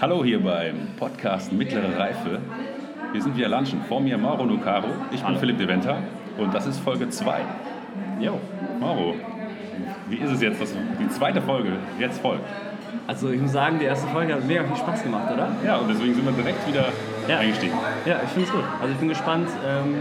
Hallo hier beim Podcast Mittlere Reife. Wir sind wieder lunchen. Vor mir Mauro Nucaro, ich bin Philipp de Venta und das ist Folge 2. Jo, Mauro, wie ist es jetzt, dass die zweite Folge jetzt folgt? Also ich muss sagen, die erste Folge hat mega viel Spaß gemacht, oder? Ja, und deswegen sind wir direkt wieder Ja. eingestiegen. Ja, ich finde es gut. Also ich bin gespannt. Ähm,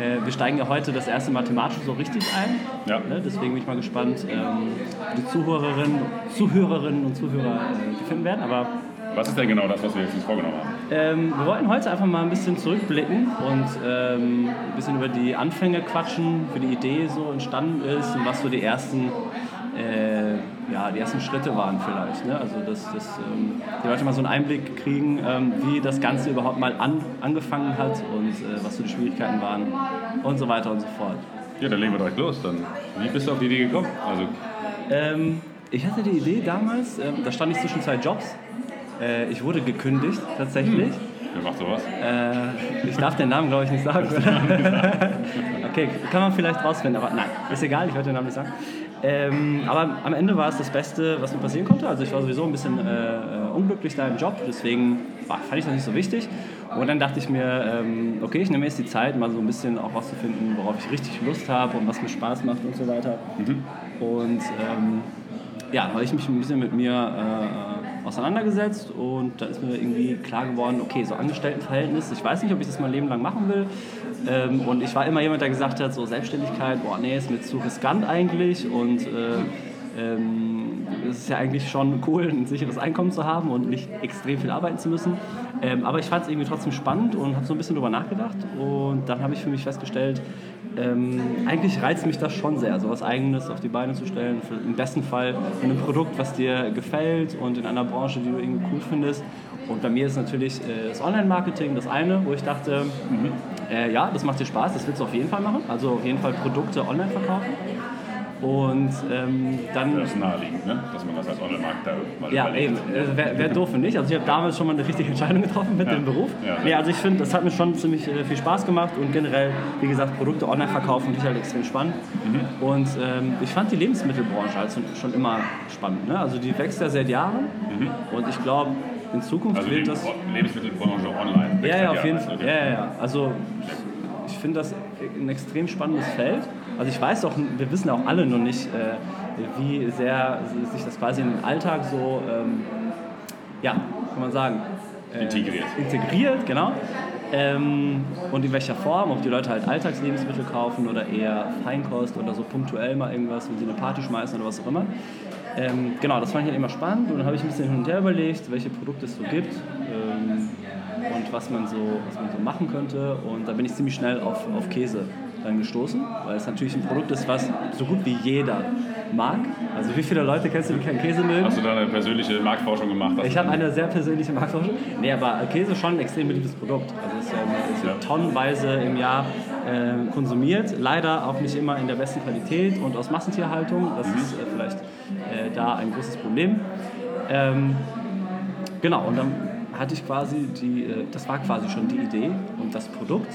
äh, wir steigen ja heute das erste Mathematische so richtig ein. Ja. Ne? Deswegen bin ich mal gespannt, ähm, wie die Zuhörerinnen, Zuhörerinnen und Zuhörer äh, finden werden. Aber Was ist denn genau das, was wir jetzt uns vorgenommen haben? ähm, wir wollten heute einfach mal ein bisschen zurückblicken und ähm, ein bisschen über die Anfänge quatschen, wie die Idee so entstanden ist und was so die ersten, äh, ja, die ersten Schritte waren vielleicht. Ne? Also dass, dass ähm, die Leute mal so einen Einblick kriegen, ähm, wie das Ganze überhaupt mal an, angefangen hat und äh, was so die Schwierigkeiten waren und so weiter und so fort. Ja, dann legen wir direkt los. Dann, wie bist du auf die Idee gekommen? Also, Ähm, ich hatte die Idee damals, ähm, da stand ich zwischen zwei Jobs. Äh, ich wurde gekündigt tatsächlich. wer macht sowas? Äh, ich darf den Namen, glaube ich, nicht sagen. okay, kann man vielleicht rausfinden, aber nein, ist egal, ich werde den Namen nicht sagen. Ähm, aber am Ende war es das Beste, was mir passieren konnte. Also ich war sowieso ein bisschen äh, unglücklich da im Job, deswegen war, fand ich das nicht so wichtig. Und dann dachte ich mir, ähm, okay, ich nehme jetzt die Zeit, mal so ein bisschen auch rauszufinden, worauf ich richtig Lust habe und was mir Spaß macht und so weiter. Und ähm, ja, habe ich mich ein bisschen mit mir äh, auseinandergesetzt und da ist mir irgendwie klar geworden, okay, so Angestelltenverhältnis, ich weiß nicht, ob ich das mein Leben lang machen will. Ähm, und ich war immer jemand, der gesagt hat, so Selbstständigkeit, boah, nee, ist mir zu riskant eigentlich und äh, ähm, es ist ja eigentlich schon cool, ein sicheres Einkommen zu haben und nicht extrem viel arbeiten zu müssen. Ähm, aber ich fand es irgendwie trotzdem spannend und habe so ein bisschen drüber nachgedacht und dann habe ich für mich festgestellt, ähm, eigentlich reizt mich das schon sehr, so was Eigenes auf die Beine zu stellen. Für, Im besten Fall mit einem Produkt, was dir gefällt und in einer Branche, die du irgendwie cool findest. Und bei mir ist natürlich äh, das Online-Marketing das eine, wo ich dachte, äh, ja, das macht dir Spaß, das willst du auf jeden Fall machen. Also auf jeden Fall Produkte online verkaufen. Und ähm, dann Das ist naheliegend, ne? dass man das als Online-Marketer mal ja, überlegt. eben. Wäre wär doof, finde ich. Also ich habe damals schon mal eine richtige Entscheidung getroffen mit Ja. dem Beruf. Ja. Nee, also ich finde, das hat mir schon ziemlich äh, viel Spaß gemacht und generell, wie gesagt, Produkte online verkaufen finde ich halt extrem spannend. Mhm. Und ähm, ich fand die Lebensmittelbranche halt schon- immer spannend. Ne? Also die wächst ja seit Jahren und ich glaube, in Zukunft Mhm. Also wird das... Lebensmittelbranche online. Ja, ja, auf jeden Fall. Ja, ja, ja. Also ich finde das ein extrem spannendes Feld. Also ich weiß auch, wir wissen auch alle noch nicht, äh, wie sehr sich das quasi in den Alltag so, ähm, ja, kann man sagen, äh, Integriert. Integriert, genau. Ähm, und in welcher Form, ob die Leute halt Alltagslebensmittel kaufen oder eher Feinkost oder so punktuell mal irgendwas, wenn sie eine Party schmeißen oder was auch immer. Ähm, genau, das fand ich halt immer spannend und dann habe ich ein bisschen hin und her überlegt, welche Produkte es so gibt ähm, und was man, so, was man so machen könnte. Und da bin ich ziemlich schnell auf, auf Käse dann gestoßen, weil es natürlich ein Produkt ist, was so gut wie jeder mag. Also wie viele Leute kennst du, die keinen Käse mögen? Hast du da eine persönliche Marktforschung gemacht? Ich habe eine sehr persönliche Marktforschung. Nee, aber Käse ist schon ein extrem beliebtes Produkt. Also es, ähm, es wird Ja. tonnenweise im Jahr äh, konsumiert. Leider auch nicht immer in der besten Qualität und aus Massentierhaltung. Das ist äh, vielleicht äh, da ein großes Problem. Ähm, genau, und dann hatte ich quasi die, äh, das war quasi schon die Idee und das Produkt.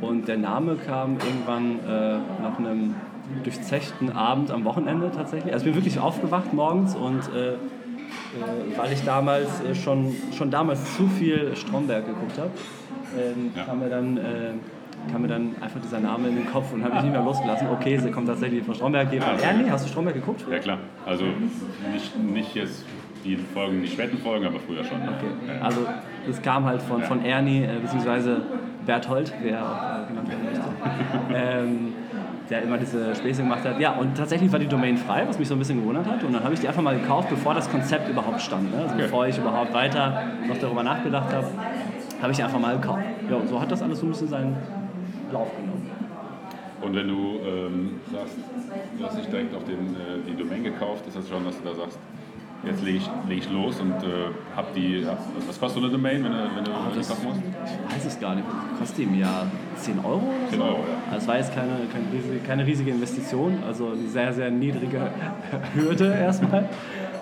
Und der Name kam irgendwann äh, nach einem durchzechten Abend am Wochenende tatsächlich. Also ich bin wirklich aufgewacht morgens und äh, äh, weil ich damals äh, schon, schon damals zu viel Stromberg geguckt habe, ähm, Ja. kam, mir dann, äh, kam mir dann einfach dieser Name in den Kopf und habe mich nicht mehr losgelassen. Okay, sie kommt tatsächlich von Stromberg. Ah. Ernie, hast du Stromberg geguckt? Ja klar, also nicht, nicht jetzt die Folgen, die späten Folgen, aber früher schon. Okay. Ja. Also das kam halt von, von Ernie, äh, beziehungsweise Berthold, wer auch äh, genannt werden möchte, ähm, der immer diese Späße gemacht hat. Ja, und tatsächlich war die Domain frei, was mich so ein bisschen gewundert hat. Und dann habe ich die einfach mal gekauft, bevor das Konzept überhaupt stand. Ne? Also Okay. bevor ich überhaupt weiter noch darüber nachgedacht habe, habe ich die einfach mal gekauft. Ja, und so hat das alles so ein bisschen seinen Lauf genommen. Und wenn du ähm, sagst, du hast nicht direkt auf den, äh, die Domain gekauft, ist das schon, dass du da sagst, jetzt lege ich, leg ich los und äh, hab die, hab, was kostet so eine Domain, wenn du, wenn du die das- kaufen musst? Ich weiß es gar nicht. Kostet die im Jahr 10 Euro? oder 10 so? Euro, ja. Also es war jetzt keine, keine, riesige, keine riesige Investition, also eine sehr, sehr niedrige Hürde erstmal.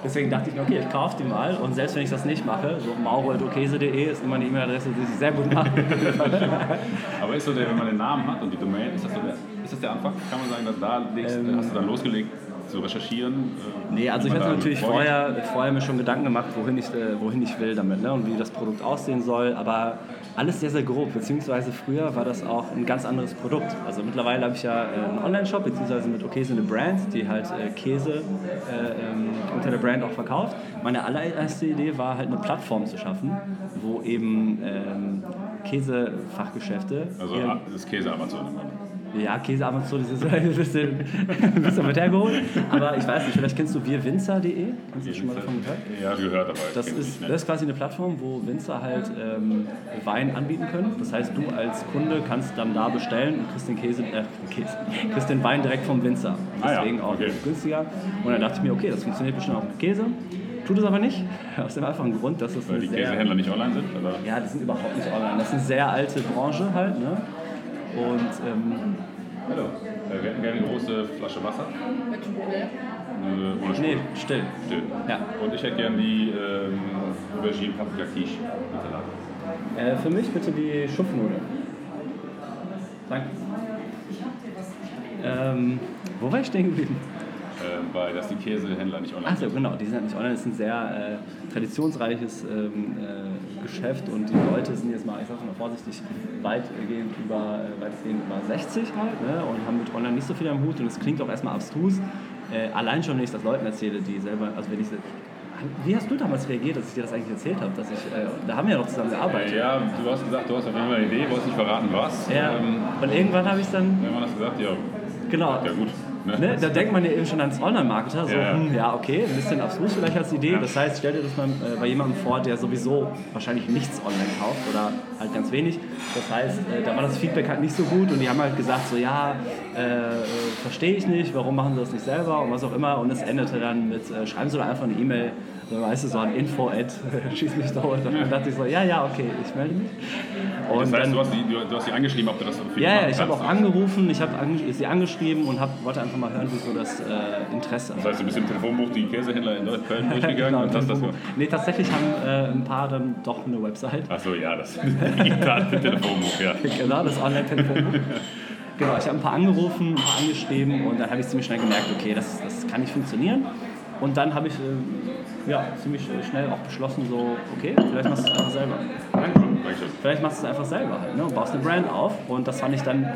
Deswegen dachte ich mir, okay, ich kaufe die mal und selbst wenn ich das nicht mache, so mauro.okese.de ist immer eine E-Mail-Adresse, die sich sehr gut macht. Aber ist so der, wenn man den Namen hat und die Domain, ist das, so der, ist das der Anfang? Kann man sagen, dass da legst, Ähm. hast du dann losgelegt, zu recherchieren? Äh, Nee, also ich hatte natürlich vorher, vorher mir schon Gedanken gemacht, wohin ich, äh, wohin ich will damit ne? und wie das Produkt aussehen soll, aber alles sehr, sehr grob, beziehungsweise früher war das auch ein ganz anderes Produkt. Also mittlerweile habe ich ja äh, einen Online-Shop, beziehungsweise mit Okese eine Brand, die halt äh, Käse äh, ähm, unter der Brand auch verkauft. Meine allererste Idee war halt eine Plattform zu schaffen, wo eben ähm, Käsefachgeschäfte Also ah, das Käse-Amazon im Grunde. Ja, Käse ab und zu, das ist ein bisschen, ein bisschen mit hergeholt. Aber ich weiß nicht, vielleicht kennst du wirwinzer.de? Hast du schon mal davon gehört? Ja, gehört, aber Das ist, das ist quasi eine Plattform, wo Winzer halt ähm, Wein anbieten können. Das heißt, du als Kunde kannst dann da bestellen und kriegst den Käse, äh, Käse, kriegst den Wein direkt vom Winzer. Ah ja, Deswegen auch okay. günstiger. Und dann dachte ich mir, okay, das funktioniert bestimmt auch mit Käse. Tut es aber nicht. Aus dem einfachen Grund, dass es Weil die Käsehändler nicht online sind? Oder? ja, die sind überhaupt nicht online. Das ist eine sehr alte Branche halt. Ne? Und ähm, Hallo. Äh, wir hätten gerne eine große Flasche Wasser. Äh, ohne nee, Sprudel. still. Still. Ja. Und ich hätte gerne die ähm, Aubergine Paprika Quiche mit Salat. Äh, für mich bitte die Schupfnudeln. Danke. Ähm, wo war ich stehen geblieben? Äh, weil das die Käsehändler nicht online Achso, sind. genau, die sind halt nicht online. Das ist ein sehr äh, traditionsreiches ähm, äh, Geschäft und die Leute sind jetzt mal, ich sag mal vorsichtig, weitgehend über, äh, weitgehend über 60 halt ne, und haben mit online nicht so viel am Hut und es klingt auch erstmal abstrus. Äh, allein schon, wenn ich das Leuten erzähle, die selber, also wenn ich wie hast du damals reagiert, dass ich dir das eigentlich erzählt habe? Dass ich, äh, da haben wir ja noch zusammen gearbeitet. Ja, du hast gesagt, du hast auf jeden Fall eine Idee, wolltest nicht verraten, was. Ja, Ähm, und irgendwann habe ich dann, wenn man das gesagt, ja, genau, ja gut. Ne? Ne, da denkt man ja eben schon ans Online-Marketer, so, Ja, hm, ja, okay, ein bisschen abstrus vielleicht als Idee. Das heißt, stell dir das mal äh, bei jemandem vor, der sowieso wahrscheinlich nichts online kauft oder halt ganz wenig. Das heißt, äh, da war das Feedback halt nicht so gut und die haben halt gesagt, so, ja, äh, äh, verstehe ich nicht, warum machen sie das nicht selber und was auch immer. Und es endete dann mit, äh, schreiben sie doch einfach eine E-Mail, weißt du, so an info at schieß mich. Und dann dachte ich so, ja, ja, okay, ich melde mich. Und Das heißt, dann, du hast, die, du, du hast die angeschrieben, ob du das für ja, ja, ich habe auch angerufen, ich habe ange sie angeschrieben und hab, wollte einfach mal hören, wie so das äh, Interesse Das heißt, du bist im Telefonbuch die Käsehändler in Köln durchgegangen Genau, und hast das Telefonbuch. Nee, tatsächlich haben äh, ein paar dann doch eine Website. Achso, ja, das digitale Telefonbuch, ja. Genau, das Online-Telefonbuch. Genau, ich habe ein paar angerufen, ein paar angeschrieben und dann habe ich ziemlich schnell gemerkt, okay, das, das kann nicht funktionieren. Und dann habe ich äh, ja, ziemlich äh, schnell auch beschlossen, so, okay, vielleicht machst du es einfach selber. Dankeschön. Dankeschön. Vielleicht machst du es einfach selber halt, ne? und baust eine Brand auf. Und das fand ich dann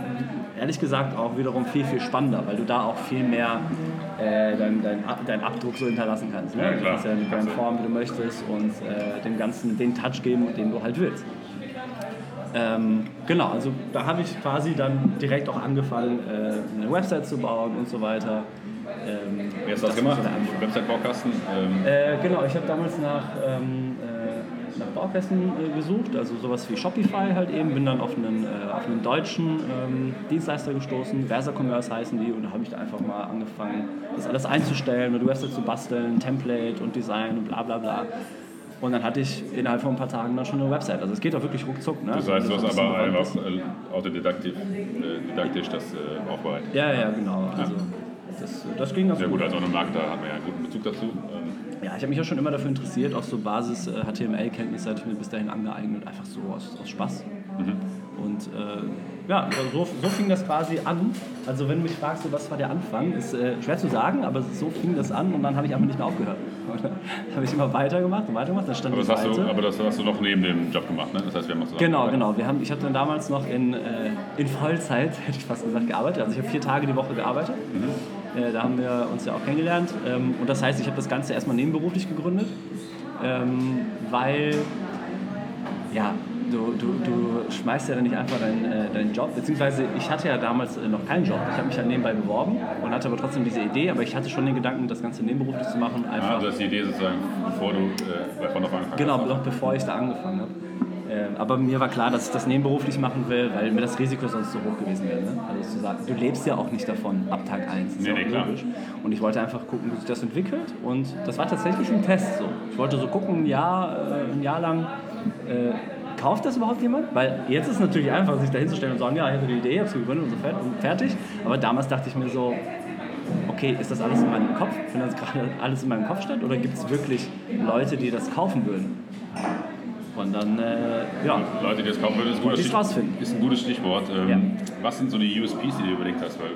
ehrlich gesagt auch wiederum viel, viel spannender, weil du da auch viel mehr äh, deinen dein, deinen Abdruck so hinterlassen kannst. Ne? Ja, du kannst ja eine Brand formen, wie du möchtest und äh, dem Ganzen den Touch geben, den du halt willst. Ähm, genau, also da habe ich quasi dann direkt auch angefangen, äh, eine Website zu bauen und so weiter. Ähm, Wie hast du das gemacht? Website-Baukasten? Ähm, Äh, genau, ich habe damals nach, ähm, äh, nach Baukästen äh, gesucht, also sowas wie Shopify halt eben, bin dann auf einen, äh, auf einen deutschen ähm, Dienstleister gestoßen, Versa Commerce heißen die, und da habe ich da einfach mal angefangen, das alles einzustellen, eine Website zu basteln, Template und Design und bla bla bla. Und dann hatte ich innerhalb von ein paar Tagen dann schon eine Website. Also es geht auch wirklich ruckzuck. Ne? das heißt, du Also, hast aber einfach äh, autodidaktisch äh, didaktisch das äh, aufbereitet. Ja, ja, genau. Also das, das ging ganz Sehr gut. gut, als Online-Marketer hat man ja einen guten Bezug dazu. Ähm, Ja, ich habe mich ja schon immer dafür interessiert, auch so Basis-HTML-Kenntnisse hatte ich mir bis dahin angeeignet, einfach so aus, aus Spaß. Und äh, ja, so, so fing das quasi an. Also wenn du mich fragst, so, was war der Anfang, ist äh, schwer zu sagen, aber so fing das an und dann habe ich einfach nicht mehr aufgehört. Habe ich immer weitergemacht und weitergemacht, dann stand aber, das hast Seite. du, aber das hast du noch neben dem Job gemacht, ne? Das heißt, wir haben uns zusammen Genau, genau. Wir haben, ich habe dann damals noch in, äh, in Vollzeit, hätte ich fast gesagt, gearbeitet. Also ich habe vier Tage die Woche gearbeitet. Äh, da haben wir uns ja auch kennengelernt. Ähm, und das heißt, ich habe das Ganze erstmal nebenberuflich gegründet, ähm, weil ja, du, du, du schmeißt ja dann nicht einfach deinen, äh, deinen Job. Beziehungsweise ich hatte ja damals äh, noch keinen Job. Ich habe mich ja nebenbei beworben und hatte aber trotzdem diese Idee. Aber ich hatte schon den Gedanken, das Ganze nebenberuflich zu machen. Einfach Ah, das ist die Idee sozusagen, bevor du äh, bei auf angefangen Genau, hast. noch bevor ich da angefangen habe. Äh, aber mir war klar, dass ich das nebenberuflich machen will, weil mir das Risiko sonst zu hoch gewesen wäre. Ne? Also zu sagen, du lebst ja auch nicht davon ab Tag 1. Nee, nee, klar. Und ich wollte einfach gucken, wie sich das entwickelt. Und das war tatsächlich ein Test so. Ich wollte so gucken, ein Jahr, äh, ein Jahr lang, äh, kauft das überhaupt jemand? Weil jetzt ist es natürlich einfach, sich da hinzustellen und sagen, ja, ich hatte die Idee, ich habe sie gegründet und so und fertig. Aber damals dachte ich mir so, okay, ist das alles in meinem Kopf? Findet das gerade alles in meinem Kopf statt? Oder gibt es wirklich Leute, die das kaufen würden? Und dann, äh, ja, Leute, die das kaufen würden, ist ein gutes, rausfinden. ist ein gutes Stichwort. Ähm, Ja. Was sind so die USPs, die du überlegt hast? Weil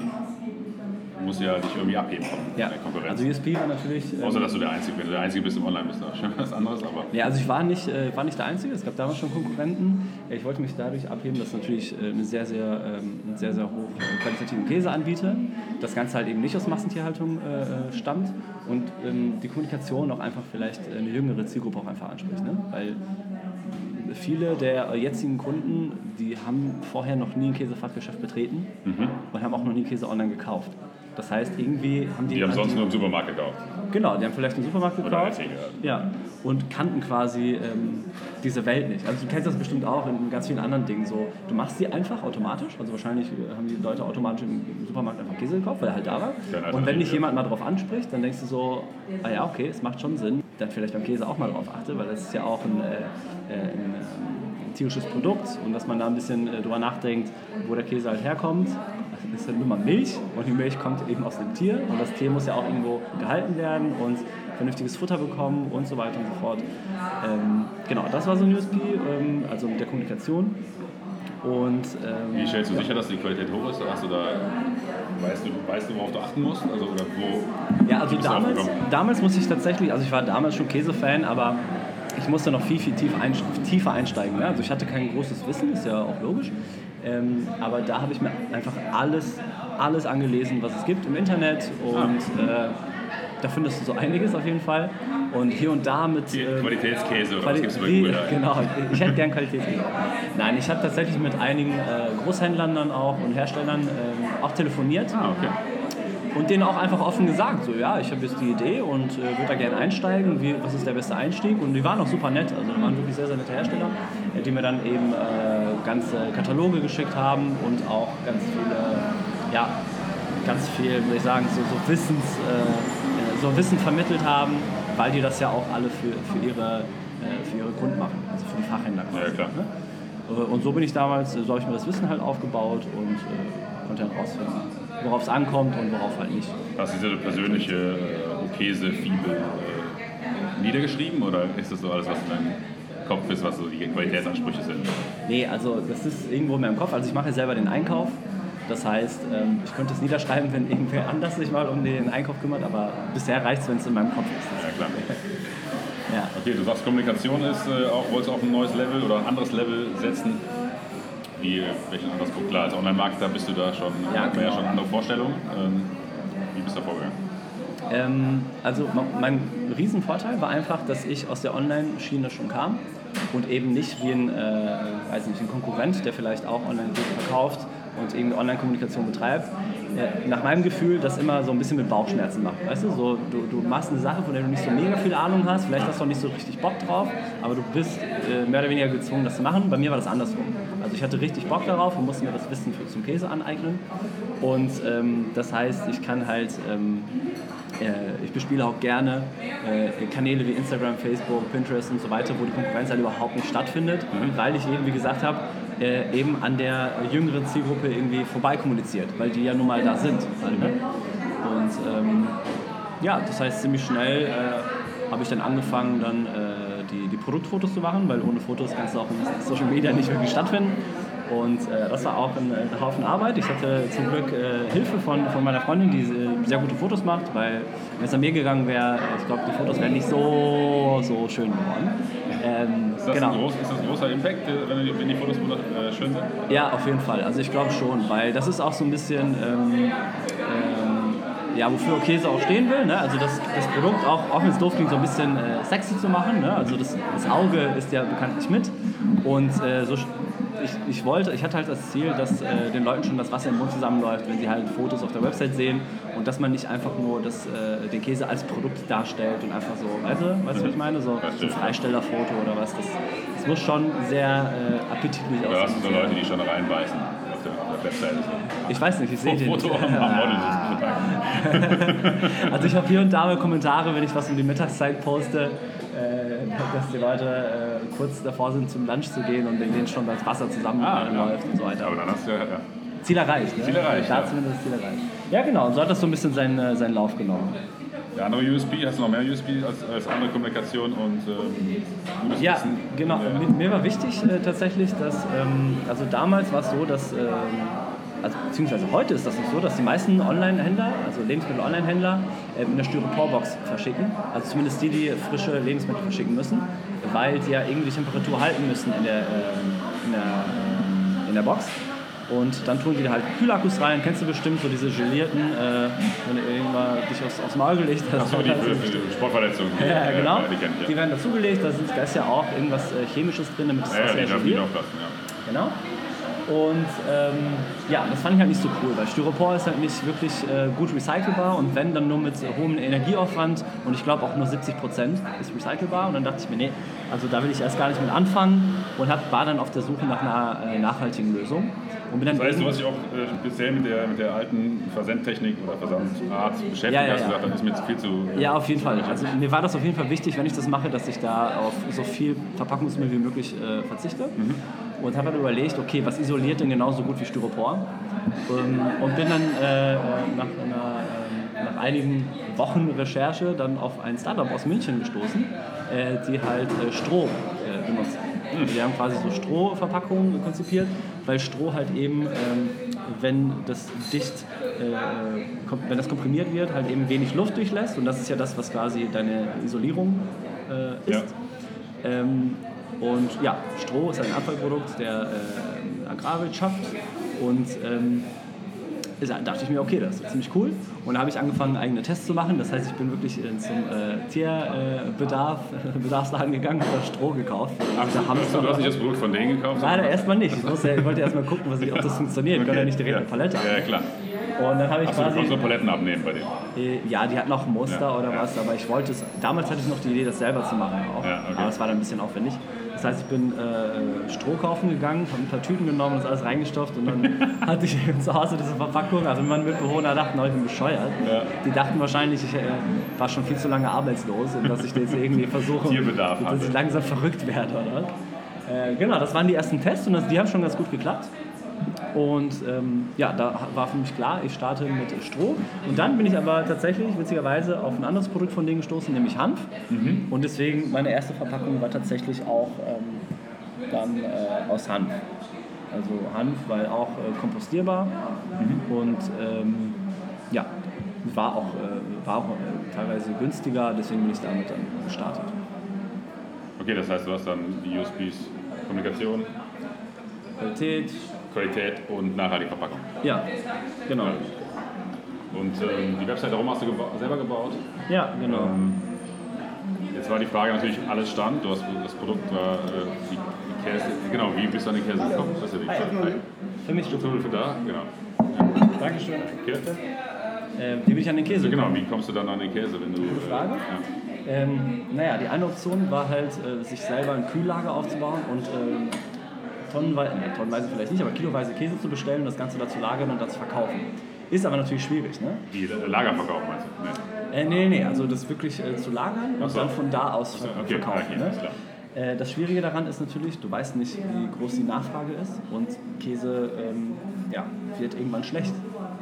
musst du ja dich irgendwie abheben von Ja, der Konkurrenz. also USP war natürlich. ähm, Außer, dass du der Einzige bist. Der Einzige bist im Online-Business, schon was anderes, aber Ja, also ich war nicht, äh, war nicht der Einzige, es gab damals schon Konkurrenten. Ich wollte mich dadurch abheben, dass ich natürlich äh, eine sehr, sehr, ähm, einen sehr, sehr hoch äh, qualitativen Käse anbiete. Das Ganze halt eben nicht aus Massentierhaltung äh, stammt und ähm, die Kommunikation auch einfach vielleicht eine jüngere Zielgruppe auch einfach anspricht. Ne? Weil viele der jetzigen Kunden, die haben vorher noch nie ein Käsefachgeschäft betreten und haben auch noch nie Käse online gekauft. Das heißt, irgendwie haben die... die haben sonst die- nur im Supermarkt gekauft. Genau, die haben vielleicht einen Supermarkt Oder gekauft. Einzige. Ja, und kannten quasi ähm, diese Welt nicht. Also du kennst das bestimmt auch in ganz vielen anderen Dingen so. Du machst sie einfach automatisch. Also wahrscheinlich äh, haben die Leute automatisch im im Supermarkt einfach Käse gekauft, weil er halt da war. Und wenn dich jemand mal drauf anspricht, dann denkst du so, ah ja, okay, es macht schon Sinn, dann vielleicht beim Käse auch mal drauf achte, weil das ist ja auch ein, äh, äh, ein, ähm, ein tierisches Produkt und dass man da ein bisschen äh, drüber nachdenkt, wo der Käse halt herkommt. Das ist halt nur mal Milch und die Milch kommt eben aus dem Tier und das Tier muss ja auch irgendwo gehalten werden und vernünftiges Futter bekommen und so weiter und so fort. Ähm, genau, das war so ein USP, ähm, also mit der Kommunikation. Und ähm, Wie stellst du sicher, dass die Qualität hoch ist? Hast du da, weißt du, weißt du, worauf du achten musst? Also, oder wo? Ja, also damals, damals musste ich tatsächlich, also ich war damals schon Käsefan, aber ich musste noch viel, viel tief einst tiefer einsteigen. Ne? Also ich hatte kein großes Wissen, ist ja auch logisch. Ähm, aber da habe ich mir einfach alles, alles angelesen, was es gibt im Internet und äh, da findest du so einiges auf jeden Fall. Und hier und da mit... Hier, ähm, Qualitätskäse oder was Quali- gibt's bei Google? Genau, ich hätte gern Qualitätskäse. Nein, ich habe tatsächlich mit einigen äh, Großhändlern dann auch und Herstellern ähm, auch telefoniert Ah, okay. Und denen auch einfach offen gesagt, so ja, ich habe jetzt die Idee und äh, würde da gerne einsteigen, wie, was ist der beste Einstieg und die waren auch super nett, also die waren wirklich sehr, sehr nette Hersteller, äh, die mir dann eben äh, ganze Kataloge geschickt haben und auch ganz viele, ja, ganz viel, würde ich sagen, so, so Wissens, äh, so Wissen vermittelt haben, weil die das ja auch alle für, für, ihre, äh, für ihre Kunden machen, also für die Fachhändler quasi. Ja, klar. Ne? Äh, Und so bin ich damals, äh, so habe ich mir das Wissen halt aufgebaut und äh, konnte dann rausfinden, worauf es ankommt und worauf halt nicht. Hast du diese persönliche äh, Käse-Fibel äh, niedergeschrieben oder ist das so alles, was in deinem Kopf ist, was so die Qualitätsansprüche sind? Nee, also das ist irgendwo in meinem Kopf. Also ich mache ja selber den Einkauf. Das heißt, ähm, ich könnte es niederschreiben, wenn irgendwer anders sich mal um den Einkauf kümmert, aber bisher reicht es, wenn es in meinem Kopf ist. Ja, klar. Ja. Okay, du sagst, Kommunikation ist äh, auch, wolltest auf ein neues Level oder ein anderes Level setzen. Wie, welchen anderes Punkt? Klar, als Online-Marketer bist du da schon, Ja, man ja genau. schon andere Vorstellungen. Ähm, wie bist du da vorgegangen? Ähm, also mein Riesenvorteil war einfach, dass ich aus der Online-Schiene schon kam und eben nicht wie ein, äh, weiß nicht, ein Konkurrent, der vielleicht auch online verkauft und irgendwie Online-Kommunikation betreibt. Äh, nach meinem Gefühl das immer so ein bisschen mit Bauchschmerzen macht. Weißt du, so, du, du machst eine Sache, von der du nicht so mega viel Ahnung hast, vielleicht hast du auch nicht so richtig Bock drauf, aber du bist äh, mehr oder weniger gezwungen, das zu machen. Bei mir war das andersrum. Also ich hatte richtig Bock darauf und musste mir das Wissen für, zum Käse aneignen. Und ähm, das heißt, ich kann halt ähm, äh, ich bespiele auch gerne äh, Kanäle wie Instagram, Facebook, Pinterest und so weiter, wo die Konkurrenz halt überhaupt nicht stattfindet, weil ich eben, wie gesagt habe, äh, eben an der jüngeren Zielgruppe irgendwie vorbei kommuniziert, weil die ja nun mal da sind. Halt, ne? Und ähm, ja, das heißt, ziemlich schnell äh, habe ich dann angefangen, dann äh, die, die Produktfotos zu machen, weil ohne Fotos kannst du auch in Social Media nicht wirklich stattfinden. Und äh, das war auch ein, ein Haufen Arbeit. Ich hatte zum Glück äh, Hilfe von, von meiner Freundin, die äh, sehr gute Fotos macht, weil wenn es an mir gegangen wäre, ich glaube, die Fotos wären nicht so, so schön geworden. Ähm, Ist das, genau. ein, groß, ist das ein großer Impact, äh, wenn die, wenn die Fotos äh, schön sind? Ja, auf jeden Fall. Also ich glaube schon, weil das ist auch so ein bisschen, ähm, ja, wofür Käse auch stehen will. Ne? Also das, das Produkt auch, auch wenn es doof klingt, so ein bisschen äh, sexy zu machen. Ne? Also das, das Auge ist ja bekanntlich mit. Und äh, so, ich, ich wollte, ich hatte halt das Ziel, dass äh, den Leuten schon das Wasser im Mund zusammenläuft, wenn sie halt Fotos auf der Website sehen und dass man nicht einfach nur das, äh, den Käse als Produkt darstellt und einfach so, weißt du, weißt du, was ich meine? So, so ein Freistellerfoto oder was. Das, das muss schon sehr äh, appetitlich hast aussehen. du so Leute, die schon reinbeißen auf der, auf der Webseite? Ich weiß nicht, ich sehe den Foto nicht. am am Model sozusagen. Also ich habe hier und da mal Kommentare, wenn ich was um die Mittagszeit poste, äh, dass die Leute äh, kurz davor sind, zum Lunch zu gehen und denen schon das Wasser zusammenläuft Ah, ja. und so weiter. Aber dann hast du ja, ja. Ziel erreicht. Ne? Ziel erreicht, Da ja. zumindest das Ziel erreicht. Ja genau, und so hat das so ein bisschen seinen, äh, seinen Lauf genommen. Der andere USB, hast du noch mehr USB als, als andere Kommunikation und ähm, Ja, Wissen? genau. Ja. Mir war wichtig äh, tatsächlich, dass, ähm, also damals war es so, dass ähm, also beziehungsweise heute ist das noch so, dass die meisten Online-Händler, also Lebensmittel-Online-Händler, äh, in der Styroporbox verschicken. Also zumindest die, die frische Lebensmittel verschicken müssen, weil sie ja irgendwie Temperatur halten müssen in der, äh, in der, äh, in der Box. Und dann tun die da halt Kühlakkus rein, kennst du bestimmt, so diese gelierten, äh, wenn du irgendwann dich aufs, aufs Maul gelegt hast. Achso, die Sportverletzungen. die, Ja, äh, genau. Die, kennt, Die ja. werden dazugelegt, da, sind, da ist ja auch irgendwas äh, Chemisches drin, damit es Ja, ja, die die geliert. Genau. Und ähm, ja, das fand ich halt nicht so cool, weil Styropor ist halt nicht wirklich äh, gut recycelbar und wenn, dann nur mit hohem Energieaufwand und ich glaube auch nur 70% ist recycelbar und dann dachte ich mir, nee, also da will ich erst gar nicht mit anfangen und hab, war dann auf der Suche nach einer äh, nachhaltigen Lösung. Und bin dann Das heißt, du hast dich auch äh, speziell mit der, mit der alten Versendtechnik oder Versandart beschäftigt, Ja, ja, hast ja. gesagt, das ist mir jetzt viel zu... Ja, auf jeden Fall. Also mir war das auf jeden Fall wichtig, wenn ich das mache, dass ich da auf so viel Verpackungsmüll wie möglich äh, verzichte. Und habe dann überlegt, okay, was isoliert denn genauso gut wie Styropor? Ähm, und bin dann äh, nach, einer, ähm, nach einigen Wochen Recherche dann auf ein Startup aus München gestoßen, äh, die halt äh, Stroh äh, benutzen. Die haben quasi so Strohverpackungen konzipiert, weil Stroh halt eben, ähm, wenn das dicht, äh, wenn das komprimiert wird, halt eben wenig Luft durchlässt und das ist ja das, was quasi deine Isolierung äh, ist. Ähm, und ja, Stroh ist ein Abfallprodukt der äh, Agrarwirtschaft und ähm, ist- dachte ich mir, okay, das ist ziemlich cool. Und da habe ich angefangen, eigene Tests zu machen. Das heißt, ich bin wirklich äh, zum äh, Tierbedarf, äh, Bedarfsladen gegangen und habe Stroh gekauft. Ach, so, Hamster du hast nicht das Produkt von denen gekauft? Leider erstmal nicht. Ich, musste, ich wollte erstmal gucken, was ich, ob das funktioniert. Ich konnte ja nicht direkt eine Palette Ja, ja, haben. klar. Und dann habe ich du quasi. konntest nur Paletten abnehmen bei denen. Äh, Ja, die hatten auch ein Muster Ja, oder ja. was, aber ich wollte es. Damals hatte ich noch die Idee, das selber zu machen auch. Ja, okay. Aber es war dann ein bisschen aufwendig. Das heißt, ich bin äh, Stroh kaufen gegangen, habe ein paar Tüten genommen und das alles reingestopft und dann hatte ich zu Hause diese Verpackung. Also meine Mitbewohner dachten, oh, ich bin bescheuert. Ja. Die dachten wahrscheinlich, ich äh, war schon viel zu lange arbeitslos und dass ich jetzt irgendwie versuche, dass ich langsam verrückt werde. Oder? Äh, genau, das waren die ersten Tests und das, die haben schon ganz gut geklappt. Und ähm, ja, da war für mich klar, ich starte mit Stroh. Und dann bin ich aber tatsächlich witzigerweise auf ein anderes Produkt von denen gestoßen, nämlich Hanf. Und deswegen meine erste Verpackung war tatsächlich auch ähm, dann äh, aus Hanf. Also Hanf, weil auch äh, kompostierbar und ähm, ja, war auch, äh, war auch äh, teilweise günstiger, deswegen bin ich damit dann gestartet. Okay, das heißt, du hast dann die USPs Kommunikation, Qualität, Qualität und nachhaltige Verpackung. ja, genau. Und ähm, die Website darum hast du geba selber gebaut. Ja, genau. Ähm, jetzt war die Frage natürlich, alles stand. Du hast das Produkt war äh, die, die Käse. Genau, wie bist du an den Käse gekommen? Das ist ja die. Für mich Schutzhulfe da, genau. Dankeschön. Okay. Äh, wie bin ich an den Käse Also genau, gekommen? wie kommst du dann an den Käse, wenn du. Gute Frage. Ja. Ähm, naja, die eine Option war halt, äh, sich selber ein Kühllager aufzubauen und ähm, tonnenweise, äh, tonnenweise vielleicht nicht, aber kiloweise Käse zu bestellen und das Ganze da zu lagern und da zu verkaufen. Ist aber natürlich schwierig, ne? Die äh, Lagerverkauf meinst du? Nee. Äh, nee, nee, also das wirklich äh, zu lagern und so. dann von da aus ver okay, verkaufen. okay, ne? klar. Äh, das Schwierige daran ist natürlich, du weißt nicht, wie groß die Nachfrage ist und Käse ähm, ja, wird irgendwann schlecht.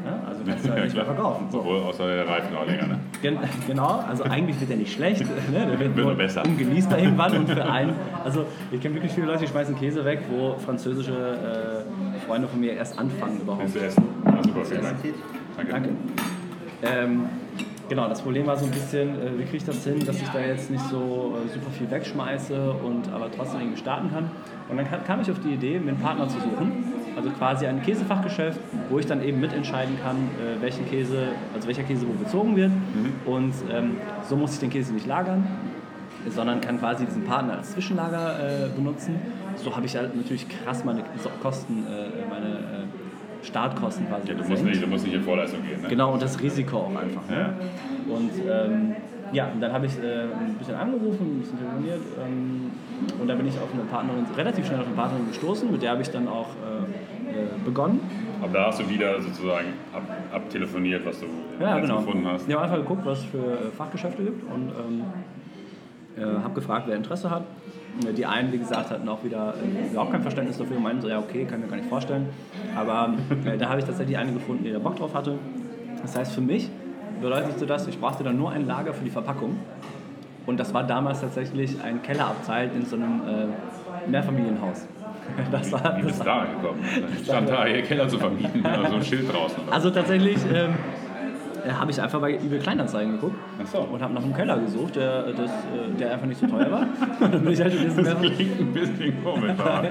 Ne? Also kannst du halt nicht mehr verkaufen. So. Obwohl, außer der Reifen auch länger, ne? Gen genau, also eigentlich wird er nicht schlecht, ne? der wird nur nur besser. ungenießbar irgendwann und für einen, also ich kenne wirklich viele Leute, die schmeißen Käse weg, wo französische äh, Freunde von mir erst anfangen überhaupt. Willst du essen? Ja, super, vielen Dank. Danke. Danke. Ähm, genau, das Problem war so ein bisschen, äh, wie kriege ich das hin, dass ich da jetzt nicht so äh, super viel wegschmeiße und aber trotzdem irgendwie starten kann. Und dann kam, kam ich auf die Idee, mir einen Partner zu suchen. Also quasi ein Käsefachgeschäft, wo ich dann eben mitentscheiden kann, äh, welchen Käse, also welcher Käse wo bezogen wird. Und ähm, so muss ich den Käse nicht lagern, sondern kann quasi diesen Partner als Zwischenlager äh, benutzen. So habe ich halt natürlich krass meine Kosten, äh, meine äh, Startkosten quasi Ja, du, musst nicht, du musst nicht in Vorleistung gehen, ne? Genau, und das Risiko auch einfach. Ne? Und ähm, ja, und dann habe ich äh, ein bisschen angerufen, ein bisschen telefoniert ähm, und da bin ich auf eine Partnerin, relativ schnell auf eine Partnerin gestoßen, mit der habe ich dann auch äh, begonnen. Aber da hast du wieder sozusagen ab, abtelefoniert, was du Ja, genau. gefunden hast. Ich habe einfach geguckt, was es für äh, Fachgeschäfte gibt und ähm, äh, habe gefragt, wer Interesse hat. Und Die einen, wie gesagt, hatten auch wieder äh, überhaupt kein Verständnis dafür und meinten so, ja okay, kann ich mir gar nicht vorstellen. Aber äh, da habe ich tatsächlich eine gefunden, die da Bock drauf hatte. Das heißt für mich bedeutete das, ich brauchte dann nur ein Lager für die Verpackung. Und das war damals tatsächlich ein Kellerabteil in so einem äh, Mehrfamilienhaus. Das war, Wie bist du da gekommen? Stand da, hier Keller zu vermieten, so ein Schild draußen. Also tatsächlich ähm, habe ich einfach bei eBay Kleinanzeigen geguckt so. und habe nach einem Keller gesucht, der, das, äh, der einfach nicht so teuer war. dann bin ich halt in das klingt ein bisschen komisch, aber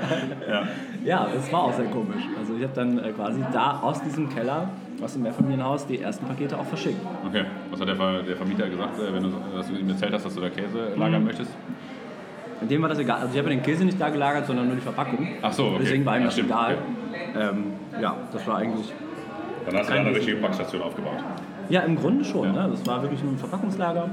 ja. ja, es war auch sehr komisch. Also ich habe dann äh, quasi da aus diesem Keller aus dem Mehrfamilienhaus die ersten Pakete auch verschickt. Okay, was hat der, Vermieter gesagt, äh, wenn du, dass du ihm erzählt hast, dass du da Käse lagern mhm. möchtest? Dem war das egal. Also ich habe den Käse nicht da gelagert, sondern nur die Verpackung. Ach so, okay. Deswegen war ihm ja, das stimmt. egal. Okay. Ähm, ja, das war eigentlich. Dann hast du eine richtige Packstation aufgebaut. Ja, im Grunde schon. Ja. Ne? Das war wirklich nur ein Verpackungslager.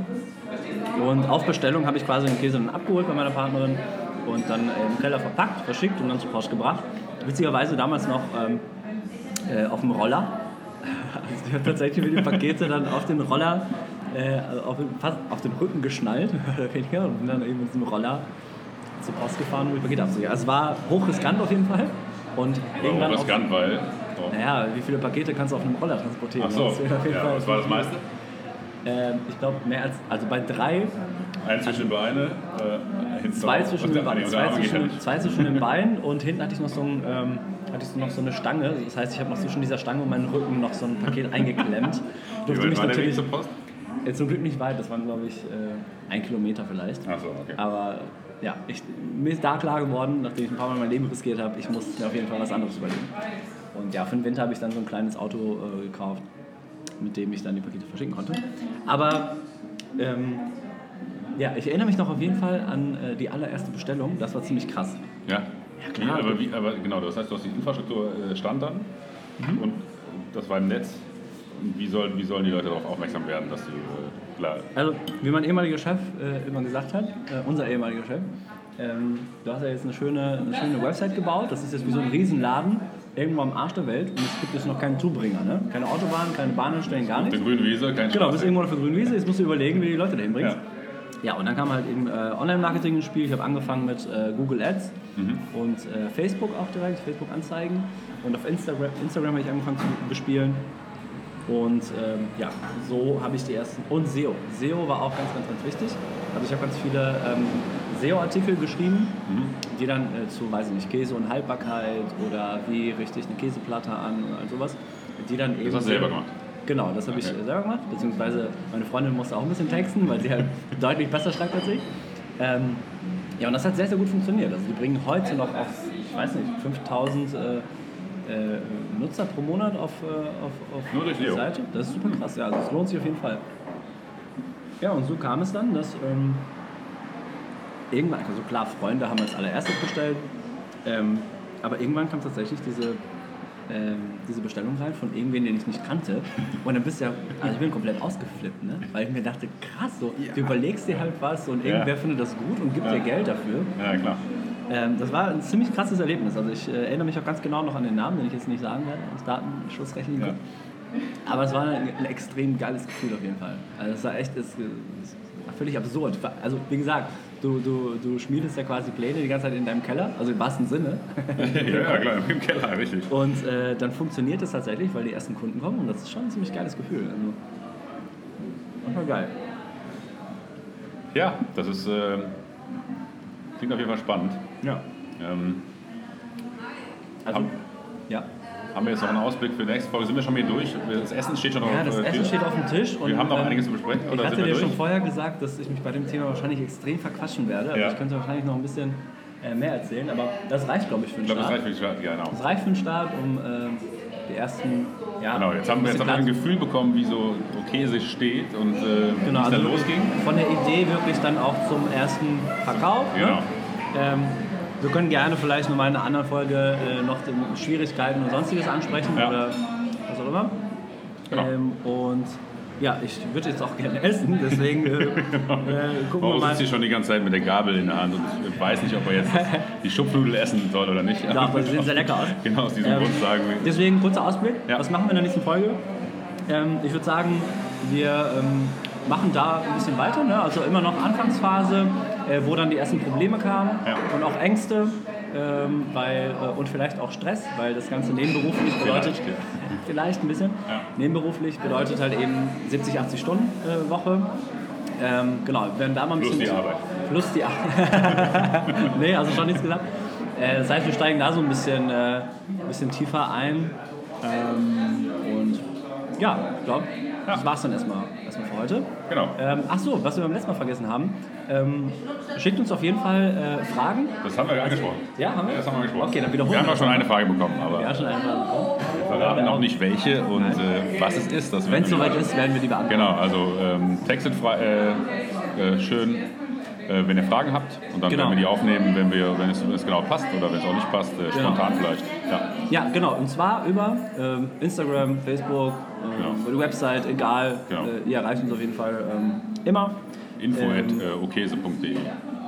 Und auf Bestellung habe ich quasi den Käse dann abgeholt bei meiner Partnerin und dann im Keller verpackt, verschickt und dann zur Post gebracht. Witzigerweise damals noch ähm, äh, auf dem Roller. Also ich habe tatsächlich mir die Pakete dann auf den Roller, äh, auf, fast auf den Rücken geschnallt, und bin dann eben mit dem Roller zur Post gefahren, um die Pakete abzugeben. Also es war hochriskant auf jeden Fall. Und irgendwann riskant, weil naja, wie viele Pakete kannst du auf einem Roller transportieren? Ach so, ja, was war das meiste? Ähm, ich glaube, mehr als, also bei drei. Ein zwischen den Beinen, äh, zwei zwischen den Beinen, zwei, zwischen, zwei zwischen den Beinen und hinten hatte ich noch so, ein, ähm, hatte ich noch so eine Stange. Das heißt, ich habe noch zwischen dieser Stange und meinem Rücken noch so ein Paket eingeklemmt. Durfte mich natürlich, zur Post? Äh, zum Glück nicht weit, das waren glaube ich äh, ein Kilometer vielleicht. Ach so, okay. Aber ja, ich, mir ist da klar geworden, nachdem ich ein paar Mal mein Leben riskiert habe, ich muss mir auf jeden Fall was anderes überlegen. Und ja, für den Winter habe ich dann so ein kleines Auto äh, gekauft, mit dem ich dann die Pakete verschicken konnte. Aber ähm, ja, ich erinnere mich noch auf jeden Fall an äh, die allererste Bestellung. Das war ziemlich krass. Ja, ja klar. Wie, aber, wie, aber genau, das heißt, du hast die Infrastruktur äh, stand dann mhm. und das war im Netz. Wie, soll, wie sollen die Leute darauf aufmerksam werden, dass du äh, klar. Also, wie mein ehemaliger Chef äh, immer gesagt hat, äh, unser ehemaliger Chef, ähm, du hast ja jetzt eine schöne, eine schöne Website gebaut. Das ist jetzt wie so ein Riesenladen irgendwo am Arsch der Welt und es gibt jetzt noch keinen Zubringer. Ne? Keine Autobahn, keine Bahnstellen, gar nichts. Für grüne Wiese, kein Genau, bist irgendwo auf der grünen Wiese. Jetzt musst du überlegen, wie du die Leute dahin bringst. Ja. ja und dann kam halt eben äh, Online-Marketing ins Spiel. Ich habe angefangen mit äh, Google Ads mhm. und äh, Facebook auch direkt, Facebook-Anzeigen. Und auf Instagram, Instagram habe ich angefangen zu bespielen. Und ähm, ja, so habe ich die ersten. Und SEO. SEO war auch ganz, ganz, ganz wichtig. Also ich habe ganz viele ähm, SEO-Artikel geschrieben, mhm. die dann äh, zu, weiß ich nicht, Käse und Haltbarkeit oder wie richte ich eine Käseplatte an und all sowas. Die dann eben. Das hast du selber gemacht? Genau, das habe okay. ich selber gemacht. Beziehungsweise meine Freundin musste auch ein bisschen texten, weil sie halt deutlich besser schreibt als ich. Ähm, ja, und das hat sehr, sehr gut funktioniert. Also die bringen heute noch auf, ich weiß nicht, 5000 äh, äh, Nutzer pro Monat auf, äh, auf, auf Nur durch die Seite. Das ist super krass, ja. Also es lohnt sich auf jeden Fall. Ja, und so kam es dann, dass ähm, irgendwann, also klar, Freunde haben als allererstes bestellt, ähm, aber irgendwann kam tatsächlich diese, ähm, diese Bestellung rein von irgendwen, den ich nicht kannte. Und dann bist du ja, also ich bin komplett ausgeflippt, ne? weil ich mir dachte, krass, so, ja. du überlegst dir halt was und irgendwer ja. findet das gut und gibt ja. dir Geld dafür. Ja, klar. Ähm, das war ein ziemlich krasses Erlebnis. Also ich äh, erinnere mich auch ganz genau noch an den Namen, den ich jetzt nicht sagen werde, aus Datenschutzrechtlichen ja. Aber es war ein, ein, extrem geiles Gefühl auf jeden Fall. Also es war echt, es, es war völlig absurd. Also wie gesagt, du, du, du schmiedest ja quasi Pläne die ganze Zeit in deinem Keller, also im wahrsten Sinne. ja, klar, im Keller, richtig. Und äh, dann funktioniert es tatsächlich, weil die ersten Kunden kommen und das ist schon ein ziemlich geiles Gefühl. Also, war geil. Ja, das ist, äh, klingt auf jeden Fall spannend. Ja. Ähm, also, haben, ja haben wir jetzt noch einen Ausblick für die nächste Folge. Sind wir schon hier durch? Das Essen steht schon auf dem Tisch. Ja, das Essen steht auf dem Tisch. wir haben noch ähm, einiges zu besprechen. ich hatte dir durch? schon vorher gesagt, dass ich mich bei dem Thema wahrscheinlich extrem verquatschen werde. Also ja. ich könnte wahrscheinlich noch ein bisschen äh, mehr erzählen, aber das reicht, glaube ich, für den Start. Ich glaube, das reicht für den Start, genau. Das reicht für den Start, um äh, die ersten. Ja, genau, jetzt haben wir, jetzt haben wir ein Gefühl bekommen, wie so Käse steht und äh, genau, wie es also dann losging. Von der Idee wirklich dann auch zum ersten Verkauf. Ne? Genau. Ne? Ähm, wir können gerne vielleicht nochmal in einer anderen Folge äh, noch die Schwierigkeiten und sonstiges ansprechen ja. oder was auch immer. Genau. Ähm, und ja, ich würde jetzt auch gerne essen, deswegen äh, äh, gucken wir mal. sitzt hier schon die ganze Zeit mit der Gabel in der Hand und ich weiß nicht, ob er jetzt die Schupfnudel essen soll oder nicht. Ja, aber sie sehen sehr lecker aus. Genau, aus diesem ähm, Grund sagen wir. Deswegen kurzer Ausblick. Ja. Was machen wir in der nächsten Folge? Ähm, ich würde sagen, wir ähm, machen da ein bisschen weiter. Ne? Also immer noch Anfangsphase, äh, wo dann die ersten Probleme kamen ja. und auch Ängste. Ähm, weil, äh, und vielleicht auch Stress, weil das Ganze nebenberuflich bedeutet, vielleicht, vielleicht ein bisschen, ja. nebenberuflich bedeutet halt eben 70, 80 Stunden äh, Woche. Ähm, genau, werden da mal ein Plus bisschen. die Arbeit. Plus die Arbeit. nee, also schon nichts gesagt. Äh, das heißt, wir steigen da so ein bisschen, äh, bisschen tiefer ein. Ähm, und ja, ich glaube, das war's dann erstmal, erstmal für heute. Genau. Ähm, ach so, was wir beim letzten Mal vergessen haben. Ähm, schickt uns auf jeden Fall äh, Fragen. Das haben wir angesprochen. Ja, haben wir? Ja, das haben wir angesprochen. Okay, dann wiederholen wir haben wir auch schon eine Frage bekommen, aber Ja, schon einmal bekommen. wir verraten noch nicht welche und äh, was es ist. Wenn es wir soweit ist, werden wir die beantworten. Genau, also ähm, textet frei, äh, äh, schön, äh, wenn ihr Fragen habt und dann Genau. werden wir die aufnehmen, wenn, wir, wenn, es, wenn es genau passt oder wenn es auch nicht passt, äh, spontan vielleicht. Ja. Ja, genau. Und zwar über ähm, Instagram, Facebook, ähm, Genau. über die Website, egal. Genau. Äh, ihr erreicht uns auf jeden Fall ähm, immer. Info Ähm, äh.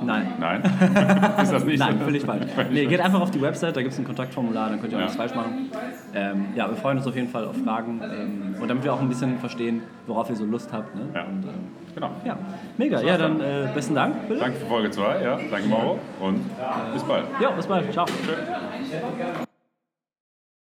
Nein. Nein? ist das nicht Nein, völlig falsch. Nee, geht einfach auf die Website, da gibt es ein Kontaktformular, dann könnt ihr auch Ja. nichts falsch machen. Ähm, ja, wir freuen uns auf jeden Fall auf Fragen ähm, und damit wir auch ein bisschen verstehen, worauf ihr so Lust habt. Ne? Ja. Und, ähm, Genau. ja, mega. Ja, dann äh, besten Dank. Bitte. Danke für Folge 2, ja. Danke Mauro und bis bald. Ja, bis bald. Ciao. Tschö.